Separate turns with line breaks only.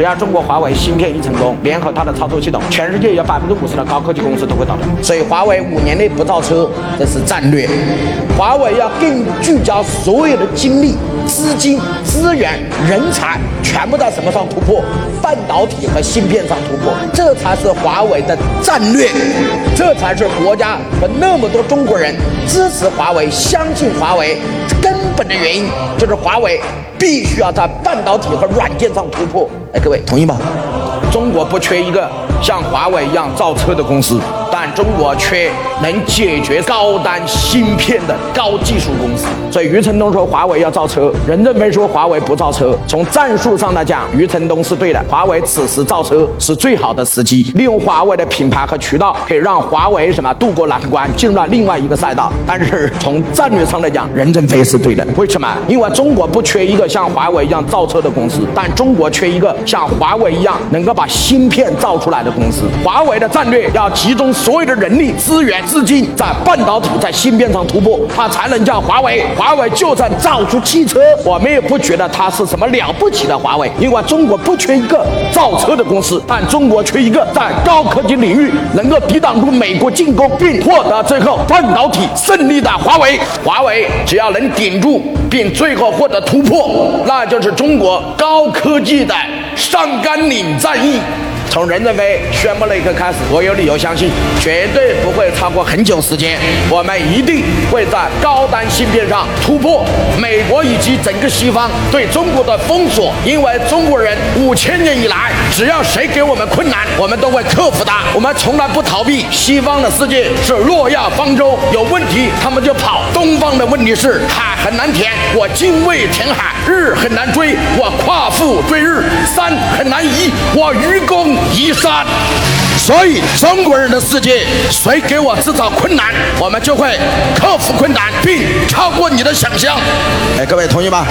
只要中国华为芯片一成功，联合它的操作系统，全世界有百分之五十的高科技公司都会倒掉。所以华为五年内不造车，这是战略。华为要更聚焦所有的精力、资金、资源、人才，全部在什么上突破？半导体和芯片上突破，这才是华为的战略，这才是国家和那么多中国人支持华为、相信华为根本的原因，就是华为必须要在半导体和软件上突破。哎，各位同意吗？中国不缺一个像华为一样造车的公司，但中国缺能解决高端芯片的高技术公司。所以余承东说华为要造车，任正非说华为不造车。从战术上来讲，余承东是对的，华为此时造车是最好的时机，利用华为的品牌和渠道，可以让华为什么渡过难关，进入了另外一个赛道。但是从战略上来讲，任正非是对的。为什么？因为中国不缺一个像华为一样造车的公司，但中国缺一个像华为一样能够把芯片造出来的公司。华为的战略要集中所有的人力资源、资金在半导体、在芯片上突破，它才能叫华为。华为就算造出汽车，我们也不觉得它是什么了不起的华为，因为中国不缺一个造车的公司，但中国缺一个在高科技领域能够抵挡住美国进攻，并获得最后半导体胜利的华为。华为只要能顶住，并最后获得突破，那就是中国高科技的上甘岭战役。从任正非宣布那一刻开始，我有理由相信，绝对不会超过很久时间，我们一定会在高端芯片上突破美国以及整个西方对中国的封锁。因为中国人五千年以来，只要谁给我们困难，我们都会克服它，我们从来不逃避。西方的世界是诺亚方舟，有问题他们就跑；东方的问题是海很难填，我精卫填海；日很难追，我夸父追日；山很难移，我愚公。移山，所以中国人的世界，谁给我制造困难，我们就会克服困难，并超过你的想象。哎，各位同意吗？